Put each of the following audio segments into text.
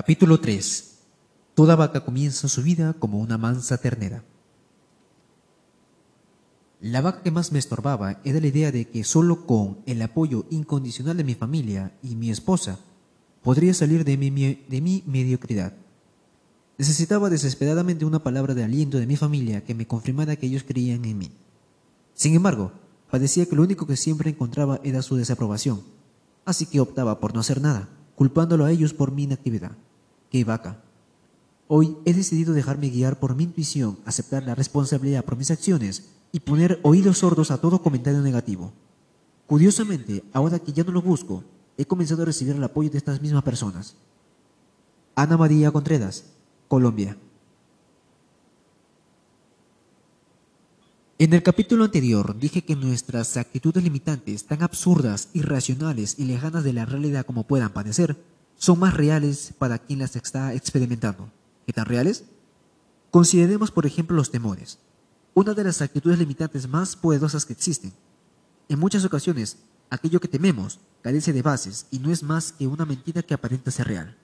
Capítulo 3. Toda vaca comienza su vida como una mansa ternera. La vaca que más me estorbaba era la idea de que solo con el apoyo incondicional de mi familia y mi esposa podría salir de mi, de mi mediocridad. Necesitaba desesperadamente una palabra de aliento de mi familia que me confirmara que ellos creían en mí. Sin embargo, padecía que lo único que siempre encontraba era su desaprobación, así que optaba por no hacer nada, culpándolo a ellos por mi inactividad. ¡Qué vaca! Hoy he decidido dejarme guiar por mi intuición, aceptar la responsabilidad por mis acciones y poner oídos sordos a todo comentario negativo. Curiosamente, ahora que ya no lo busco, he comenzado a recibir el apoyo de estas mismas personas. Ana María Contreras, Colombia. En el capítulo anterior dije que nuestras actitudes limitantes, tan absurdas, irracionales y lejanas de la realidad como puedan parecer, son más reales para quien las está experimentando. ¿Qué tan reales? Consideremos, por ejemplo, los temores, una de las actitudes limitantes más poderosas que existen. En muchas ocasiones, aquello que tememos carece de bases y no es más que una mentira que aparenta ser real.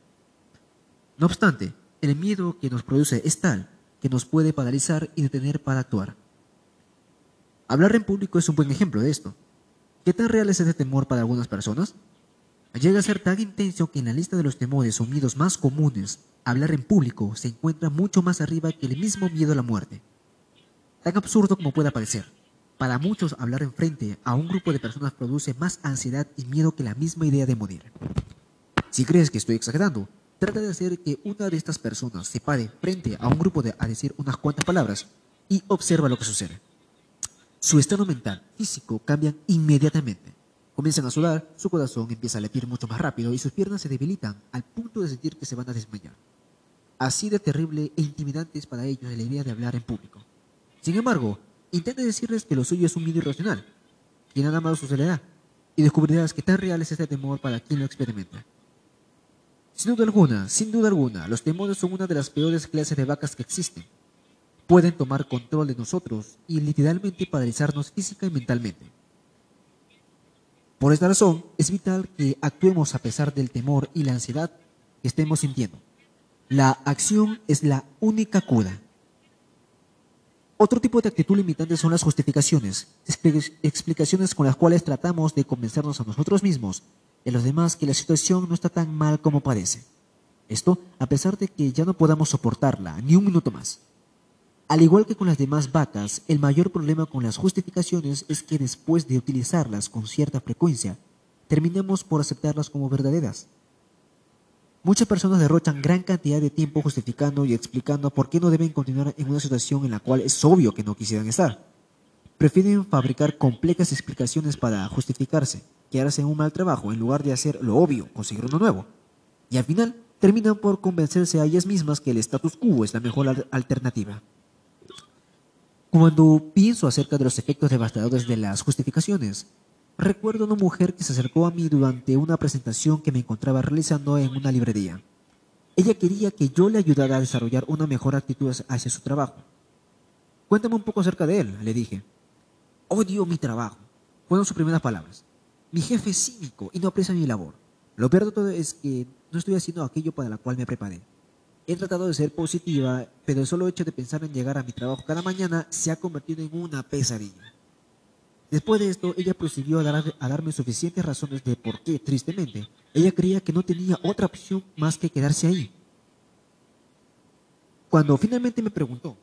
No obstante, el miedo que nos produce es tal que nos puede paralizar y detener para actuar. Hablar en público es un buen ejemplo de esto. ¿Qué tan real es ese temor para algunas personas? Llega a ser tan intenso que en la lista de los temores o miedos más comunes, hablar en público se encuentra mucho más arriba que el mismo miedo a la muerte. Tan absurdo como pueda parecer, para muchos hablar en frente a un grupo de personas produce más ansiedad y miedo que la misma idea de morir. Si crees que estoy exagerando, Trata de hacer que una de estas personas se pare frente a un grupo de, a decir unas cuantas palabras y observa lo que sucede. Su estado mental, físico cambian inmediatamente. Comienzan a sudar, su corazón empieza a latir mucho más rápido y sus piernas se debilitan al punto de sentir que se van a desmayar. Así de terrible e intimidante es para ellos la idea de hablar en público. Sin embargo, intenta decirles que lo suyo es un miedo irracional, que nada más su soledad, y descubrirás que tan real es este temor para quien lo experimenta. Sin duda alguna, sin duda alguna, los temores son una de las peores clases de vacas que existen. Pueden tomar control de nosotros y literalmente paralizarnos física y mentalmente. Por esta razón, es vital que actuemos a pesar del temor y la ansiedad que estemos sintiendo. La acción es la única cura. Otro tipo de actitud limitante son las justificaciones, explicaciones con las cuales tratamos de convencernos a nosotros mismos y a los demás que la situación no está tan mal como parece. Esto a pesar de que ya no podamos soportarla ni un minuto más. Al igual que con las demás vacas, el mayor problema con las justificaciones es que después de utilizarlas con cierta frecuencia, terminamos por aceptarlas como verdaderas. Muchas personas derrochan gran cantidad de tiempo justificando y explicando por qué no deben continuar en una situación en la cual es obvio que no quisieran estar. Prefieren fabricar complejas explicaciones para justificarse, quedarse en un mal trabajo en lugar de hacer lo obvio, conseguir uno nuevo. Y al final terminan por convencerse a ellas mismas que el status quo es la mejor alternativa. Cuando pienso acerca de los efectos devastadores de las justificaciones, Recuerdo una mujer que se acercó a mí durante una presentación que me encontraba realizando en una librería. Ella quería que yo le ayudara a desarrollar una mejor actitud hacia su trabajo. Cuéntame un poco acerca de él, le dije. Odio mi trabajo, fueron sus primeras palabras. Mi jefe es cínico y no aprecia mi labor. Lo peor de todo es que no estoy haciendo aquello para lo cual me preparé. He tratado de ser positiva, pero el solo hecho de pensar en llegar a mi trabajo cada mañana se ha convertido en una pesadilla. Después de esto, ella prosiguió a, a, darme suficientes razones de por qué, tristemente, ella creía que no tenía otra opción más que quedarse ahí. Cuando finalmente me preguntó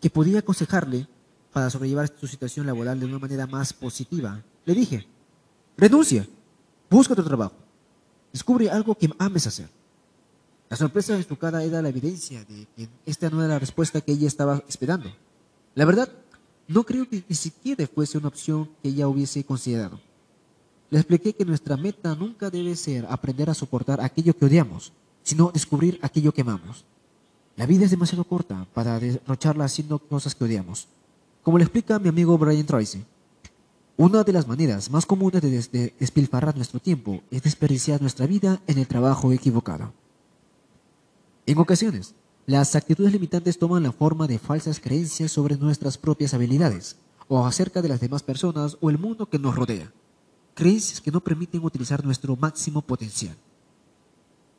qué podía aconsejarle para sobrellevar su situación laboral de una manera más positiva, le dije, renuncia, busca otro trabajo, descubre algo que ames hacer. La sorpresa de su cara era la evidencia de que esta no era la respuesta que ella estaba esperando. La verdad, no creo que ni siquiera fuese una opción que ella hubiese considerado. Le expliqué que nuestra meta nunca debe ser aprender a soportar aquello que odiamos, sino descubrir aquello que amamos. La vida es demasiado corta para derrocharla haciendo cosas que odiamos. Como le explica mi amigo Brian Tracy, una de las maneras más comunes de despilfarrar nuestro tiempo es desperdiciar nuestra vida en el trabajo equivocado. En ocasiones, las actitudes limitantes toman la forma de falsas creencias sobre nuestras propias habilidades, o acerca de las demás personas o el mundo que nos rodea. Creencias que no permiten utilizar nuestro máximo potencial.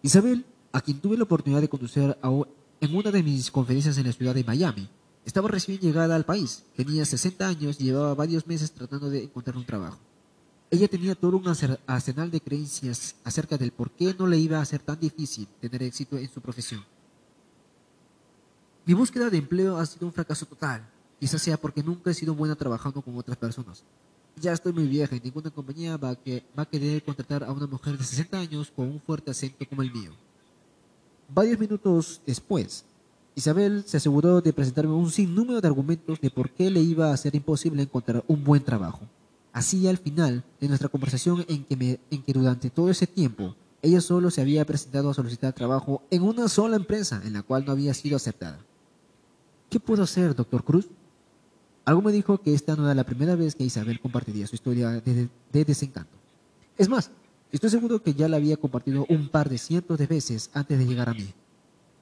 Isabel, a quien tuve la oportunidad de conducir en una de mis conferencias en la ciudad de Miami, estaba recién llegada al país, tenía 60 años y llevaba varios meses tratando de encontrar un trabajo. Ella tenía todo un arsenal de creencias acerca del por qué no le iba a ser tan difícil tener éxito en su profesión. Mi búsqueda de empleo ha sido un fracaso total, quizás sea porque nunca he sido buena trabajando con otras personas. Ya estoy muy vieja y ninguna compañía va a, va a querer contratar a una mujer de 60 años con un fuerte acento como el mío. Varios minutos después, Isabel se aseguró de presentarme un sinnúmero de argumentos de por qué le iba a ser imposible encontrar un buen trabajo. Así al final de nuestra conversación en que, durante todo ese tiempo ella solo se había presentado a solicitar trabajo en una sola empresa en la cual no había sido aceptada. ¿Qué puedo hacer, doctor Cruz? Algo me dijo que esta no era la primera vez que Isabel compartiría su historia de, de desencanto. Es más, Estoy seguro que ya la había compartido un par de cientos de veces antes de llegar a mí.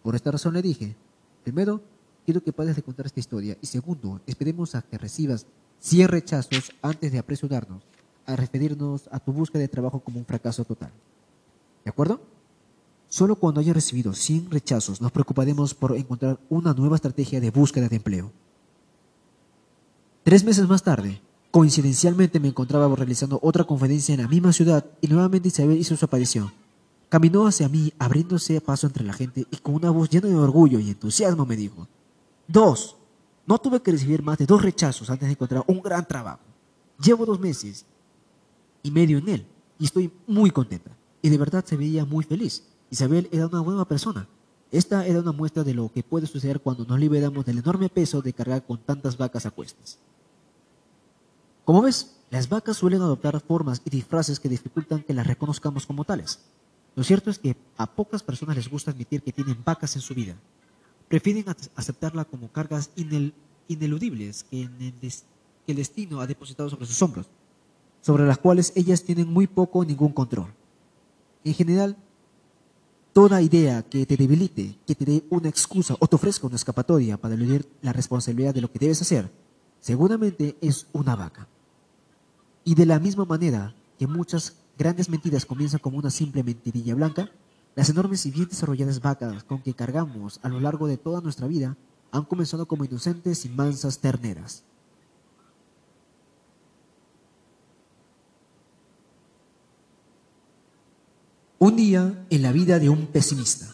Por esta razón le dije, primero, quiero que pares de contar esta historia y segundo, esperemos a que recibas 100 rechazos antes de apresurarnos a referirnos a tu búsqueda de trabajo como un fracaso total. ¿De acuerdo? Solo cuando haya recibido 100 rechazos nos preocuparemos por encontrar una nueva estrategia de búsqueda de empleo. Tres meses más tarde, Coincidencialmente me encontraba realizando otra conferencia en la misma ciudad y nuevamente Isabel hizo su aparición. Caminó hacia mí, abriéndose paso entre la gente y con una voz llena de orgullo y entusiasmo me dijo, dos, no tuve que recibir más de dos rechazos antes de encontrar un gran trabajo. Llevo dos meses y medio en él y estoy muy contenta. Y de verdad se veía muy feliz. Isabel era una buena persona. Esta era una muestra de lo que puede suceder cuando nos liberamos del enorme peso de cargar con tantas vacas a cuestas. Como ves, las vacas suelen adoptar formas y disfraces que dificultan que las reconozcamos como tales. Lo cierto es que a pocas personas les gusta admitir que tienen vacas en su vida. Prefieren aceptarla como cargas ineludibles que, el destino ha depositado sobre sus hombros, sobre las cuales ellas tienen muy poco o ningún control. En general, toda idea que te debilite, que te dé una excusa o te ofrezca una escapatoria para eludir la responsabilidad de lo que debes hacer, seguramente es una vaca. Y de la misma manera que muchas grandes mentiras comienzan como una simple mentirilla blanca, las enormes y bien desarrolladas vacas con que cargamos a lo largo de toda nuestra vida han comenzado como inocentes y mansas terneras. Un día en la vida de un pesimista.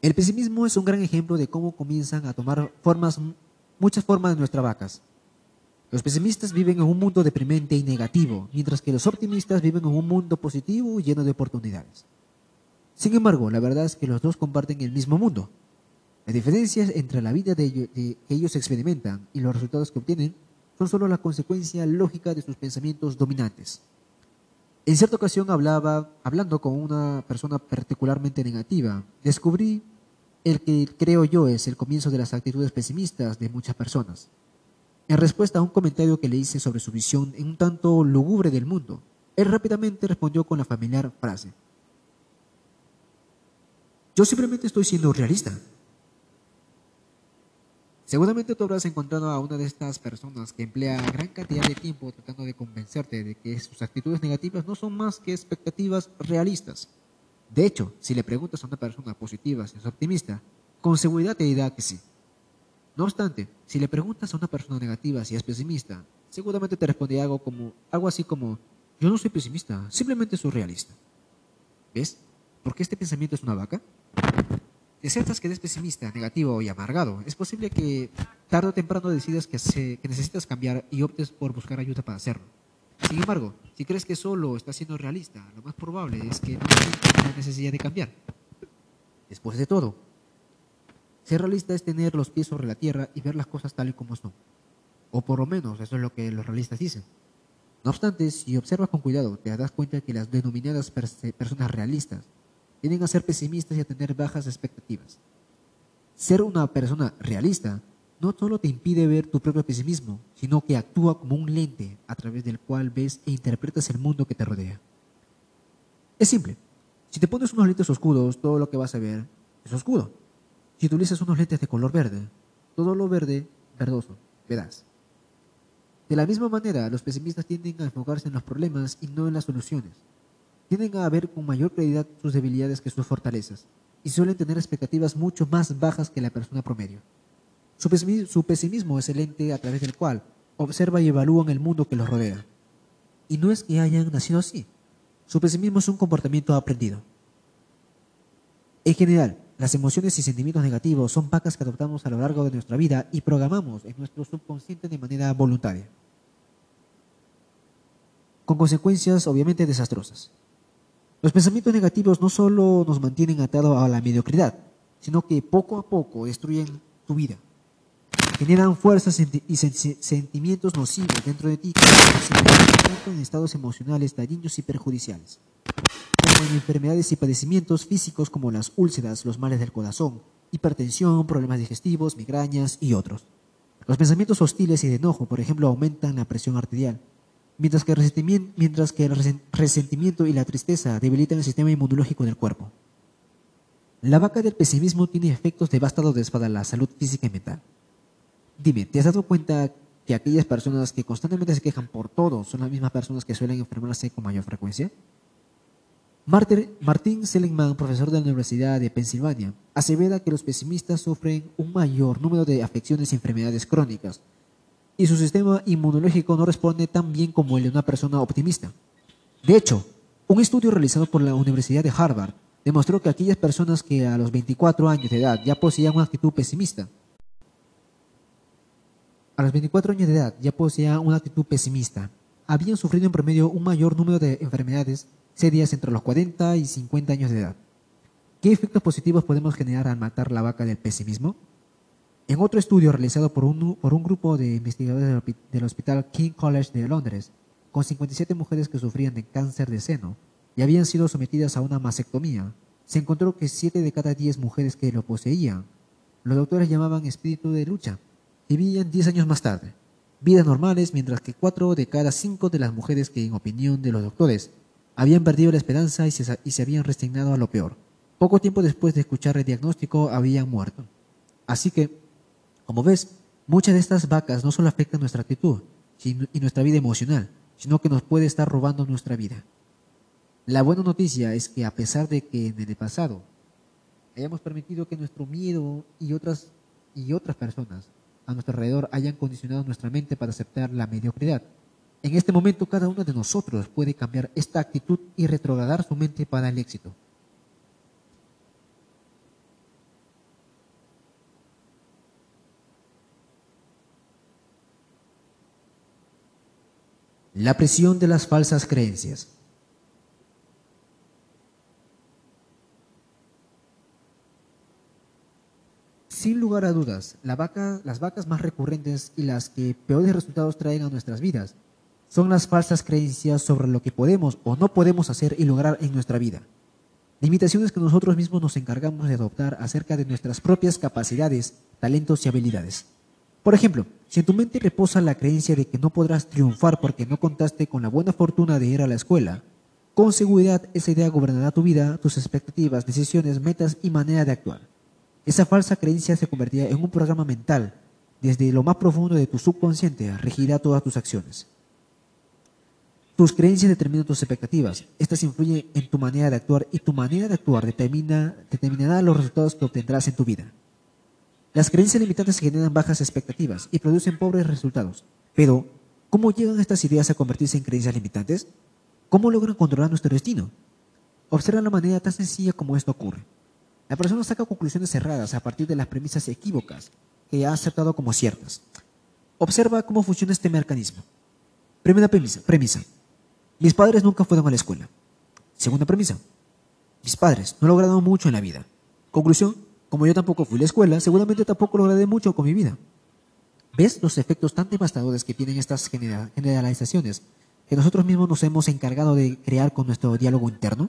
El pesimismo es un gran ejemplo de cómo comienzan a tomar formas, muchas formas de nuestras vacas. Los pesimistas viven en un mundo deprimente y negativo, mientras que los optimistas viven en un mundo positivo y lleno de oportunidades. Sin embargo, la verdad es que los dos comparten el mismo mundo. Las diferencias entre la vida que ellos experimentan y los resultados que obtienen son solo la consecuencia lógica de sus pensamientos dominantes. En cierta ocasión hablaba, hablando con una persona particularmente negativa, descubrí el que creo yo es el comienzo de las actitudes pesimistas de muchas personas. En respuesta a un comentario que le hice sobre su visión en un tanto lúgubre del mundo, él rápidamente respondió con la familiar frase. Yo simplemente estoy siendo realista. Seguramente tú habrás encontrado a una de estas personas que emplea gran cantidad de tiempo tratando de convencerte de que sus actitudes negativas no son más que expectativas realistas. De hecho, si le preguntas a una persona positiva si es optimista, con seguridad te dirá que sí. No obstante, si le preguntas a una persona negativa si es pesimista, seguramente te responderá algo, como, algo así como, yo no soy pesimista, simplemente soy realista. ¿Ves? ¿Por qué este pensamiento es una vaca? Si aceptas que eres pesimista, negativo y amargado, es posible que tarde o temprano decidas que, que necesitas cambiar y optes por buscar ayuda para hacerlo. Sin embargo, si crees que solo estás siendo realista, lo más probable es que no sientas la necesidad de cambiar. Después de todo, ser realista es tener los pies sobre la tierra y ver las cosas tal y como son. O por lo menos eso es lo que los realistas dicen. No obstante, si observas con cuidado, te darás cuenta de que las denominadas personas realistas tienden a ser pesimistas y a tener bajas expectativas. Ser una persona realista no solo te impide ver tu propio pesimismo, sino que actúa como un lente a través del cual ves e interpretas el mundo que te rodea. Es simple. Si te pones unos lentes oscuros, todo lo que vas a ver es oscuro. Si utilizas unos lentes de color verde, todo lo verde, verdoso, verás. De la misma manera, los pesimistas tienden a enfocarse en los problemas y no en las soluciones. Tienden a ver con mayor claridad sus debilidades que sus fortalezas y suelen tener expectativas mucho más bajas que la persona promedio. Su pesimismo, es el ente a través del cual observa y evalúan el mundo que los rodea. Y no es que hayan nacido así. Su pesimismo es un comportamiento aprendido. En general, las emociones y sentimientos negativos son vacas que adoptamos a lo largo de nuestra vida y programamos en nuestro subconsciente de manera voluntaria, con consecuencias obviamente desastrosas. Los pensamientos negativos no solo nos mantienen atados a la mediocridad, sino que poco a poco destruyen tu vida. Generan fuerzas y sentimientos nocivos dentro de ti que en estados emocionales dañinos y perjudiciales, en enfermedades y padecimientos físicos como las úlceras, los males del corazón, hipertensión, problemas digestivos, migrañas y otros. Los pensamientos hostiles y de enojo, por ejemplo, aumentan la presión arterial, mientras que, el resentimiento y la tristeza debilitan el sistema inmunológico del cuerpo. La vaca del pesimismo tiene efectos devastadores para la salud física y mental. Dime, ¿te has dado cuenta que aquellas personas que constantemente se quejan por todo son las mismas personas que suelen enfermarse con mayor frecuencia? Martin Seligman, profesor de la Universidad de Pensilvania, asevera que los pesimistas sufren un mayor número de afecciones y enfermedades crónicas, y su sistema inmunológico no responde tan bien como el de una persona optimista. De hecho, un estudio realizado por la Universidad de Harvard demostró que aquellas personas que a los 24 años de edad ya poseían una actitud pesimista, a los 24 años de edad ya poseían una actitud pesimista, habían sufrido en promedio un mayor número de enfermedades serias entre los 40 y 50 años de edad. ¿Qué efectos positivos podemos generar al matar la vaca del pesimismo? En otro estudio realizado por un, grupo de investigadores del Hospital King College de Londres, con 57 mujeres que sufrían de cáncer de seno y habían sido sometidas a una mastectomía, se encontró que 7 de cada 10 mujeres que lo poseían, los doctores llamaban espíritu de lucha, vivían 10 años más tarde, vidas normales, mientras que 4 de cada 5 de las mujeres que, en opinión de los doctores, habían perdido la esperanza y se, habían resignado a lo peor. Poco tiempo después de escuchar el diagnóstico habían muerto. Así que como ves, muchas de estas vacas no solo afectan nuestra actitud y nuestra vida emocional, sino que nos puede estar robando nuestra vida. La buena noticia es que a pesar de que en el pasado hayamos permitido que nuestro miedo y otras, y otras personas a nuestro alrededor hayan condicionado nuestra mente para aceptar la mediocridad, en este momento cada uno de nosotros puede cambiar esta actitud y retrogradar su mente para el éxito. La presión de las falsas creencias. Sin lugar a dudas, las vacas más recurrentes y las que peores resultados traen a nuestras vidas son las falsas creencias sobre lo que podemos o no podemos hacer y lograr en nuestra vida. Limitaciones que nosotros mismos nos encargamos de adoptar acerca de nuestras propias capacidades, talentos y habilidades. Por ejemplo, si en tu mente reposa la creencia de que no podrás triunfar porque no contaste con la buena fortuna de ir a la escuela, con seguridad esa idea gobernará tu vida, tus expectativas, decisiones, metas y manera de actuar. Esa falsa creencia se convertirá en un programa mental. Desde lo más profundo de tu subconsciente regirá todas tus acciones. Tus creencias determinan tus expectativas. Estas influyen en tu manera de actuar y tu manera de actuar determina, determinará los resultados que obtendrás en tu vida. Las creencias limitantes generan bajas expectativas y producen pobres resultados. Pero, ¿cómo llegan estas ideas a convertirse en creencias limitantes? ¿Cómo logran controlar nuestro destino? Observa la manera tan sencilla como esto ocurre. La persona saca conclusiones cerradas a partir de las premisas equívocas que ha aceptado como ciertas. Observa cómo funciona este mecanismo. Primera premisa, premisa. Mis padres nunca fueron a la escuela. Segunda premisa. Mis padres no lograron mucho en la vida. Conclusión, como yo tampoco fui a la escuela, seguramente tampoco lograré mucho con mi vida. ¿Ves los efectos tan devastadores que tienen estas generalizaciones que nosotros mismos nos hemos encargado de crear con nuestro diálogo interno?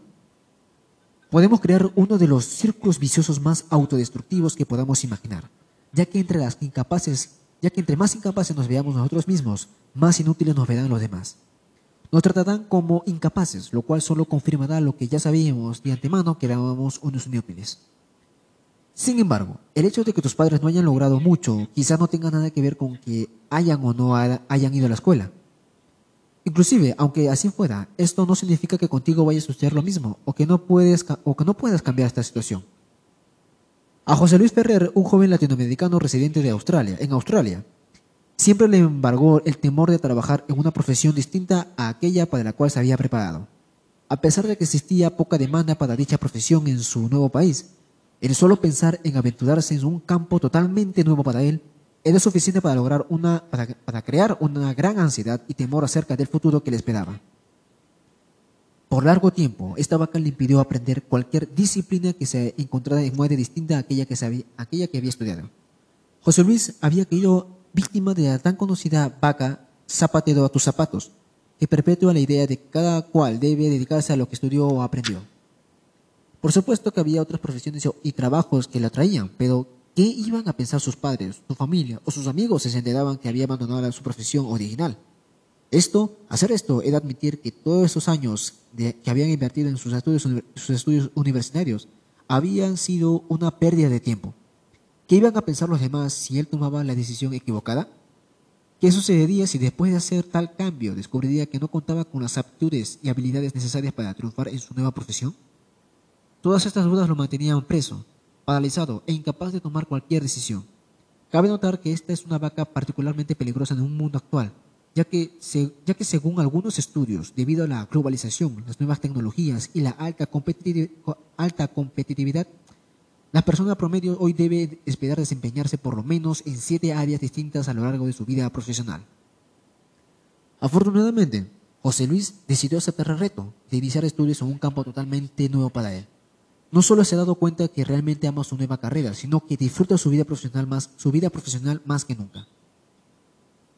Podemos crear uno de los círculos viciosos más autodestructivos que podamos imaginar, ya que entre las incapaces, ya que entre más incapaces nos veamos nosotros mismos, más inútiles nos verán los demás. Nos tratarán como incapaces, lo cual solo confirmará lo que ya sabíamos de antemano que éramos unos inútiles. Sin embargo, el hecho de que tus padres no hayan logrado mucho quizás no tenga nada que ver con que hayan o no hayan ido a la escuela. Inclusive, aunque así fuera, esto no significa que contigo vaya a suceder lo mismo o que no puedes, o que no puedas cambiar esta situación. A José Luis Ferrer, un joven latinoamericano residente de Australia, en Australia, siempre le embargó el temor de trabajar en una profesión distinta a aquella para la cual se había preparado. A pesar de que existía poca demanda para dicha profesión en su nuevo país, el solo pensar en aventurarse en un campo totalmente nuevo para él era suficiente para lograr una, para, crear una gran ansiedad y temor acerca del futuro que le esperaba. Por largo tiempo, esta vaca le impidió aprender cualquier disciplina que se encontrara en modo distinta a aquella que, sabía, aquella que había estudiado. José Luis había caído víctima de la tan conocida vaca zapatero a tus zapatos, que perpetúa la idea de que cada cual debe dedicarse a lo que estudió o aprendió. Por supuesto que había otras profesiones y trabajos que la atraían, pero ¿Qué iban a pensar sus padres, su familia o sus amigos si se enteraban que había abandonado su profesión original? Esto, hacer esto, era admitir que todos esos años que habían invertido en sus estudios, sus estudios universitarios habían sido una pérdida de tiempo. ¿Qué iban a pensar los demás si él tomaba la decisión equivocada? ¿Qué sucedería si después de hacer tal cambio descubriría que no contaba con las aptitudes y habilidades necesarias para triunfar en su nueva profesión? Todas estas dudas lo mantenían preso, paralizado e incapaz de tomar cualquier decisión. Cabe notar que esta es una vaca particularmente peligrosa en un mundo actual, ya que, ya que según algunos estudios, debido a la globalización, las nuevas tecnologías y la alta, alta competitividad, la persona promedio hoy debe esperar desempeñarse por lo menos en siete áreas distintas a lo largo de su vida profesional. Afortunadamente, José Luis decidió aceptar el reto de iniciar estudios en un campo totalmente nuevo para él no solo se ha dado cuenta que realmente ama su nueva carrera, sino que disfruta su vida profesional más, su vida profesional más que nunca.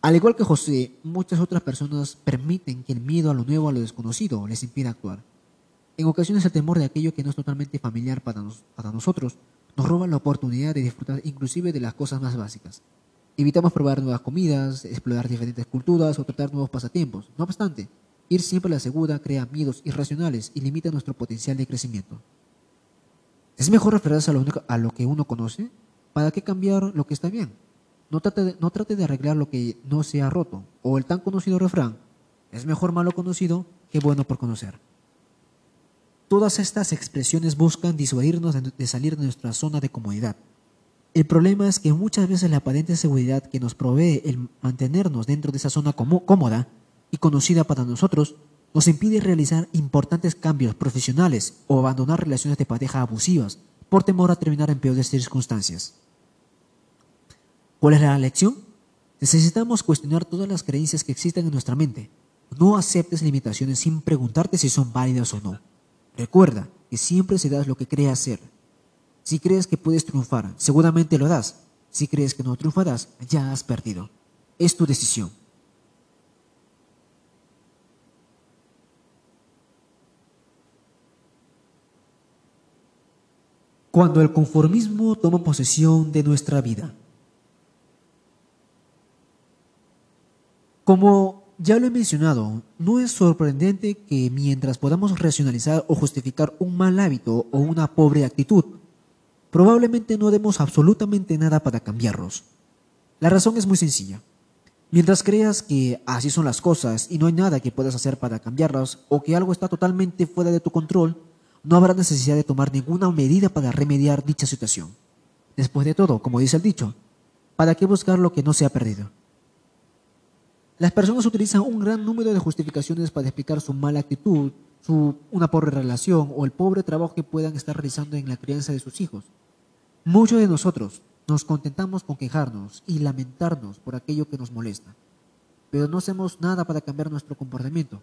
Al igual que José, muchas otras personas permiten que el miedo a lo nuevo, a lo desconocido, les impida actuar. En ocasiones el temor de aquello que no es totalmente familiar para, para nosotros nos roba la oportunidad de disfrutar inclusive de las cosas más básicas. Evitamos probar nuevas comidas, explorar diferentes culturas o tratar nuevos pasatiempos. No obstante, ir siempre a la segura crea miedos irracionales y limita nuestro potencial de crecimiento. Es mejor referirse a lo, a lo que uno conoce. ¿Para qué cambiar lo que está bien? No trate, de, no trate de arreglar lo que no se ha roto. O el tan conocido refrán, es mejor malo conocido que bueno por conocer. Todas estas expresiones buscan disuadirnos de salir de nuestra zona de comodidad. El problema es que muchas veces la aparente seguridad que nos provee el mantenernos dentro de esa zona cómoda y conocida para nosotros nos impide realizar importantes cambios profesionales o abandonar relaciones de pareja abusivas por temor a terminar en peores circunstancias. ¿Cuál es la lección? Necesitamos cuestionar todas las creencias que existen en nuestra mente. No aceptes limitaciones sin preguntarte si son válidas o no. Recuerda que siempre se das lo que creas ser. Si crees que puedes triunfar, seguramente lo das. Si crees que no triunfarás, ya has perdido. Es tu decisión. cuando el conformismo toma posesión de nuestra vida. Como ya lo he mencionado, no es sorprendente que mientras podamos racionalizar o justificar un mal hábito o una pobre actitud, probablemente no demos absolutamente nada para cambiarlos. La razón es muy sencilla. Mientras creas que así son las cosas y no hay nada que puedas hacer para cambiarlas o que algo está totalmente fuera de tu control, no habrá necesidad de tomar ninguna medida para remediar dicha situación. Después de todo, como dice el dicho, ¿para qué buscar lo que no se ha perdido? Las personas utilizan un gran número de justificaciones para explicar su mala actitud, su, una pobre relación o el pobre trabajo que puedan estar realizando en la crianza de sus hijos. Muchos de nosotros nos contentamos con quejarnos y lamentarnos por aquello que nos molesta, pero no hacemos nada para cambiar nuestro comportamiento.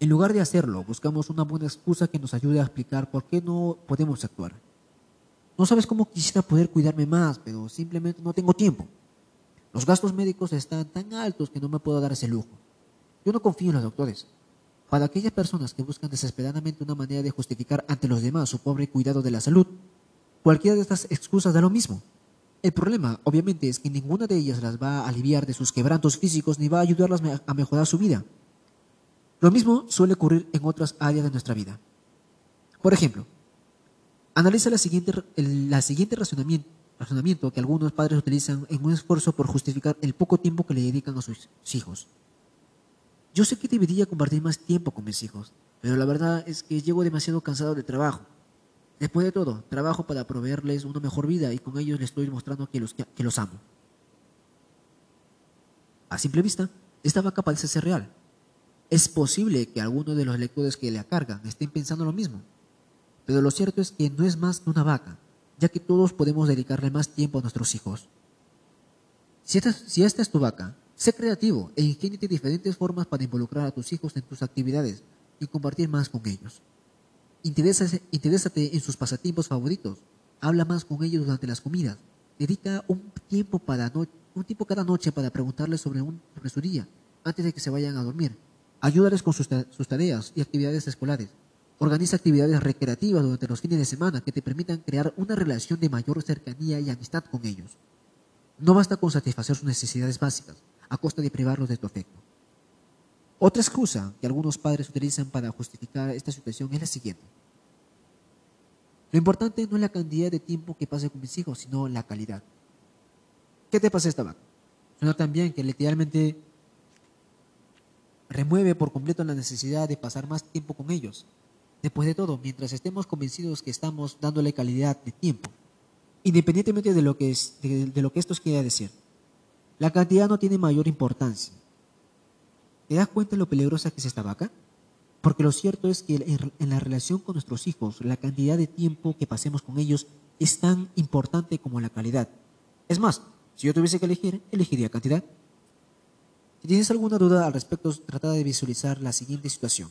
En lugar de hacerlo, buscamos una buena excusa que nos ayude a explicar por qué no podemos actuar. No sabes cómo quisiera poder cuidarme más, pero simplemente no tengo tiempo. Los gastos médicos están tan altos que no me puedo dar ese lujo. Yo no confío en los doctores. Para aquellas personas que buscan desesperadamente una manera de justificar ante los demás su pobre cuidado de la salud, cualquiera de estas excusas da lo mismo. El problema, obviamente, es que ninguna de ellas las va a aliviar de sus quebrantos físicos ni va a ayudarlas a mejorar su vida. Lo mismo suele ocurrir en otras áreas de nuestra vida. Por ejemplo, Analiza la siguiente, el la siguiente razonamiento, razonamiento que algunos padres utilizan en un esfuerzo por justificar el poco tiempo que le dedican a sus hijos. Yo sé que debería compartir más tiempo con mis hijos, pero la verdad es que llego demasiado cansado del trabajo. Después de todo, trabajo para proveerles una mejor vida y con ellos les estoy mostrando que los, que los amo. A simple vista, esta vaca parece ser real. Es posible que algunos de los lectores que la cargan estén pensando lo mismo, pero lo cierto es que no es más que una vaca, ya que todos podemos dedicarle más tiempo a nuestros hijos. Si esta, si esta es tu vaca, sé creativo e ingéniate diferentes formas para involucrar a tus hijos en tus actividades y compartir más con ellos. Interésate en sus pasatiempos favoritos. Habla más con ellos durante las comidas. Dedica un tiempo, para un tiempo cada noche para preguntarles sobre, un, sobre su día antes de que se vayan a dormir. Ayúdales con sus, sus tareas y actividades escolares. Organiza actividades recreativas durante los fines de semana que te permitan crear una relación de mayor cercanía y amistad con ellos. No basta con satisfacer sus necesidades básicas a costa de privarlos de tu afecto. Otra excusa que algunos padres utilizan para justificar esta situación es la siguiente. Lo importante no es la cantidad de tiempo que pase con mis hijos, sino la calidad. ¿Qué te pasa esta vaca? Suena también que literalmente remueve por completo la necesidad de pasar más tiempo con ellos. Después de todo, mientras estemos convencidos que estamos dándole calidad de tiempo, independientemente de lo que, es, de, lo que esto quiera decir, la cantidad no tiene mayor importancia. ¿Te das cuenta de lo peligrosa que es esta vaca? Porque lo cierto es que en, la relación con nuestros hijos, la cantidad de tiempo que pasemos con ellos es tan importante como la calidad. Es más, si yo tuviese que elegir, elegiría cantidad. Si tienes alguna duda al respecto, trata de visualizar la siguiente situación.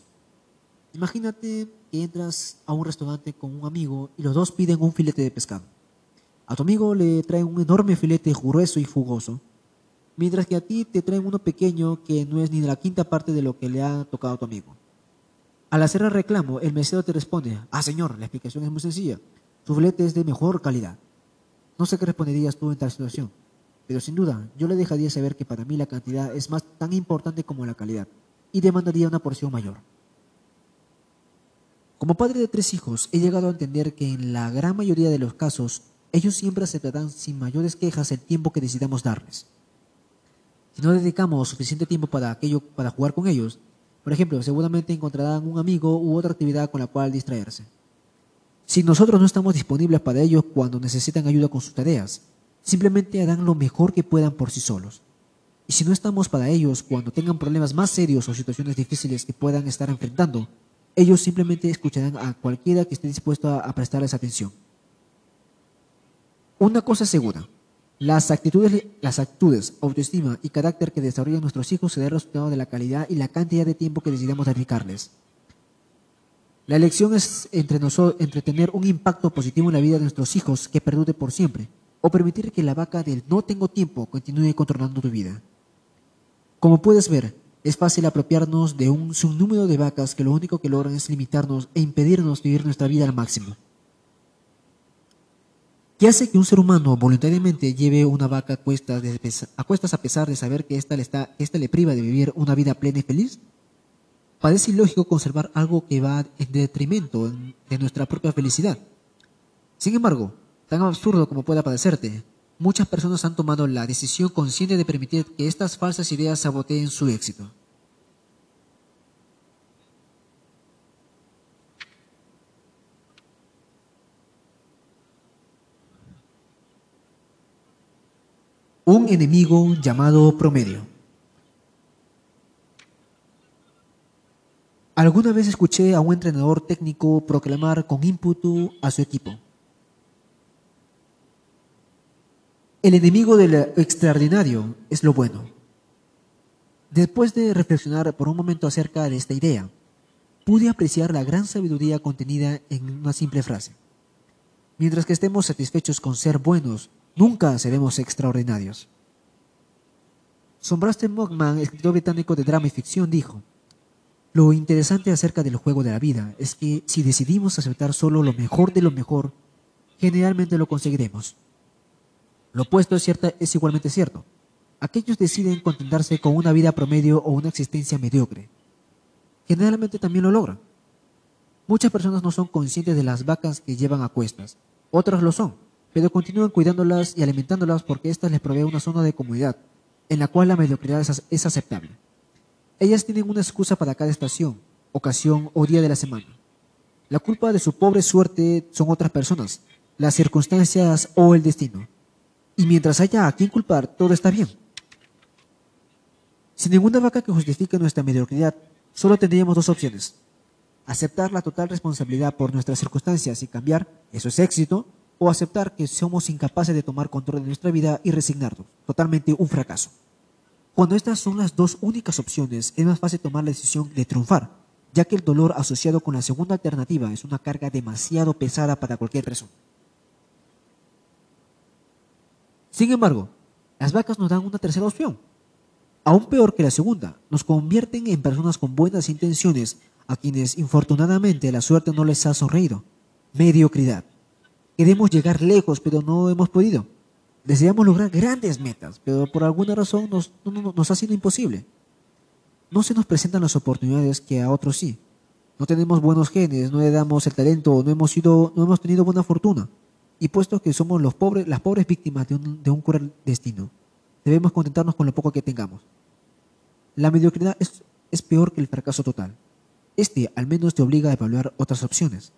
Imagínate que entras a un restaurante con un amigo y los dos piden un filete de pescado. A tu amigo le traen un enorme filete grueso y fugoso mientras que a ti te traen uno pequeño que no es ni de la quinta parte de lo que le ha tocado a tu amigo. Al hacer el reclamo, el mesero te responde, ah señor, la explicación es muy sencilla, su filete es de mejor calidad. No sé qué responderías tú en tal situación, pero sin duda yo le dejaría saber que para mí la cantidad es más tan importante como la calidad y demandaría una porción mayor. Como padre de tres hijos, he llegado a entender que en la gran mayoría de los casos, ellos siempre aceptarán sin mayores quejas el tiempo que decidamos darles. Si no dedicamos suficiente tiempo para aquello, para jugar con ellos, por ejemplo, seguramente encontrarán un amigo u otra actividad con la cual distraerse. Si nosotros no estamos disponibles para ellos cuando necesitan ayuda con sus tareas, simplemente harán lo mejor que puedan por sí solos. Y si no estamos para ellos cuando tengan problemas más serios o situaciones difíciles que puedan estar enfrentando, ellos simplemente escucharán a cualquiera que esté dispuesto a, a prestarles atención. Una cosa segura, las actitudes, las actitudes, autoestima y carácter que desarrollan nuestros hijos será el resultado de la calidad y la cantidad de tiempo que decidamos dedicarles. La elección es entre, nosotros, entre tener un impacto positivo en la vida de nuestros hijos que perdure por siempre, o permitir que la vaca del no tengo tiempo continúe controlando tu vida. Como puedes ver, es fácil apropiarnos de un sinnúmero de vacas que lo único que logran es limitarnos e impedirnos vivir nuestra vida al máximo. ¿Qué hace que un ser humano voluntariamente lleve una vaca a cuestas, a, pesar de saber que ésta le, está, le priva de vivir una vida plena y feliz? Parece ilógico conservar algo que va en detrimento de nuestra propia felicidad. Sin embargo, tan absurdo como pueda parecerte, muchas personas han tomado la decisión consciente de permitir que estas falsas ideas saboteen su éxito. un enemigo llamado promedio. Alguna vez escuché a un entrenador técnico proclamar con ímpetu a su equipo. El enemigo del extraordinario es lo bueno. Después de reflexionar por un momento acerca de esta idea, pude apreciar la gran sabiduría contenida en una simple frase. Mientras que estemos satisfechos con ser buenos Nunca seremos extraordinarios. Sombraste Mogman, escritor británico de drama y ficción, dijo, Lo interesante acerca del juego de la vida es que si decidimos aceptar solo lo mejor de lo mejor, generalmente lo conseguiremos. Lo opuesto es, cierta, es igualmente cierto. Aquellos deciden contentarse con una vida promedio o una existencia mediocre. Generalmente también lo logran. Muchas personas no son conscientes de las vacas que llevan a cuestas. Otras lo son, pero continúan cuidándolas y alimentándolas porque éstas les provee una zona de comodidad, en la cual la mediocridad es, es aceptable. Ellas tienen una excusa para cada estación, ocasión o día de la semana. La culpa de su pobre suerte son otras personas, las circunstancias o el destino. Y mientras haya a quien culpar, todo está bien. Sin ninguna vaca que justifique nuestra mediocridad, solo tendríamos dos opciones. Aceptar la total responsabilidad por nuestras circunstancias y cambiar, eso es éxito, o aceptar que somos incapaces de tomar control de nuestra vida y resignarnos, totalmente un fracaso. Cuando estas son las dos únicas opciones, es más fácil tomar la decisión de triunfar, ya que el dolor asociado con la segunda alternativa es una carga demasiado pesada para cualquier persona. Sin embargo, las vacas nos dan una tercera opción, aún peor que la segunda, nos convierten en personas con buenas intenciones a quienes infortunadamente la suerte no les ha sonreído. Mediocridad. Queremos llegar lejos, pero no hemos podido. Deseamos lograr grandes metas, pero por alguna razón nos, nos ha sido imposible. No se nos presentan las oportunidades que a otros sí. No tenemos buenos genes, no le damos el talento, no hemos, sido, no hemos tenido buena fortuna. Y puesto que somos los pobres, las pobres víctimas de un, cruel destino, debemos contentarnos con lo poco que tengamos. La mediocridad es, es peor que el fracaso total. Este al menos te obliga a evaluar otras opciones.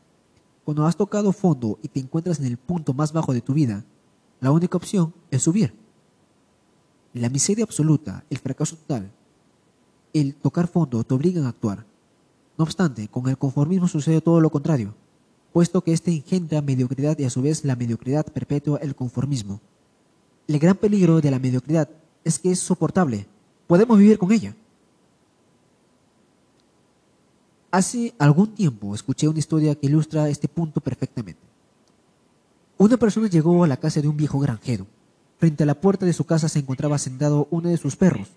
Cuando has tocado fondo y te encuentras en el punto más bajo de tu vida, la única opción es subir. La miseria absoluta, el fracaso total, el tocar fondo te obligan a actuar. No obstante, con el conformismo sucede todo lo contrario, puesto que éste engendra mediocridad y a su vez la mediocridad perpetua el conformismo. El gran peligro de la mediocridad es que es soportable, podemos vivir con ella. Hace algún tiempo escuché una historia que ilustra este punto perfectamente. Una persona llegó a la casa de un viejo granjero. Frente a la puerta de su casa se encontraba sentado uno de sus perros.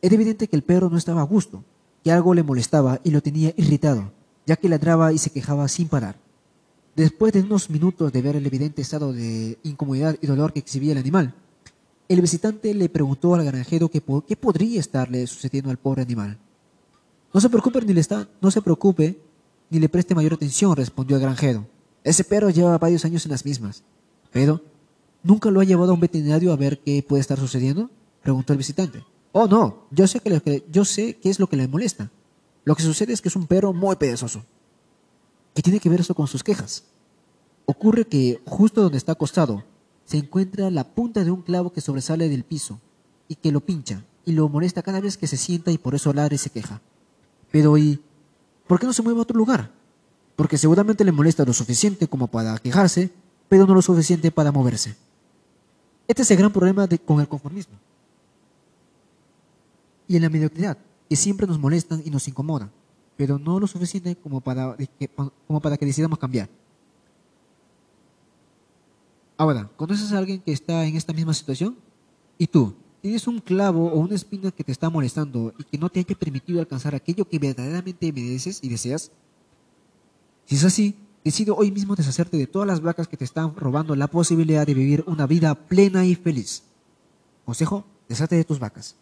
Era evidente que el perro no estaba a gusto, que algo le molestaba y lo tenía irritado, ya que ladraba y se quejaba sin parar. Después de unos minutos de ver el evidente estado de incomodidad y dolor que exhibía el animal, el visitante le preguntó al granjero qué, podría estarle sucediendo al pobre animal. No se preocupe ni le está, no se preocupe ni le preste mayor atención, respondió el granjero. Ese perro lleva varios años en las mismas. Pero, ¿nunca lo ha llevado a un veterinario a ver qué puede estar sucediendo? preguntó el visitante. Oh, no, yo sé, que, yo sé qué es lo que le molesta. Lo que sucede es que es un perro muy perezoso. ¿Qué tiene que ver eso con sus quejas? Ocurre que justo donde está acostado se encuentra la punta de un clavo que sobresale del piso y que lo pincha y lo molesta cada vez que se sienta y por eso ladra y se queja. Pero ¿y por qué no se mueve a otro lugar? Porque seguramente le molesta lo suficiente como para quejarse, pero no lo suficiente para moverse. Este es el gran problema con el conformismo. Y en la mediocridad, que siempre nos molestan y nos incomodan, pero no lo suficiente como para, como para que decidamos cambiar. Ahora, ¿conoces a alguien que está en esta misma situación? ¿Y tú? tienes un clavo o una espina que te está molestando y que no te haya permitido alcanzar aquello que verdaderamente mereces y deseas? Si es así, decide hoy mismo deshacerte de todas las vacas que te están robando la posibilidad de vivir una vida plena y feliz. Consejo, deshate de tus vacas.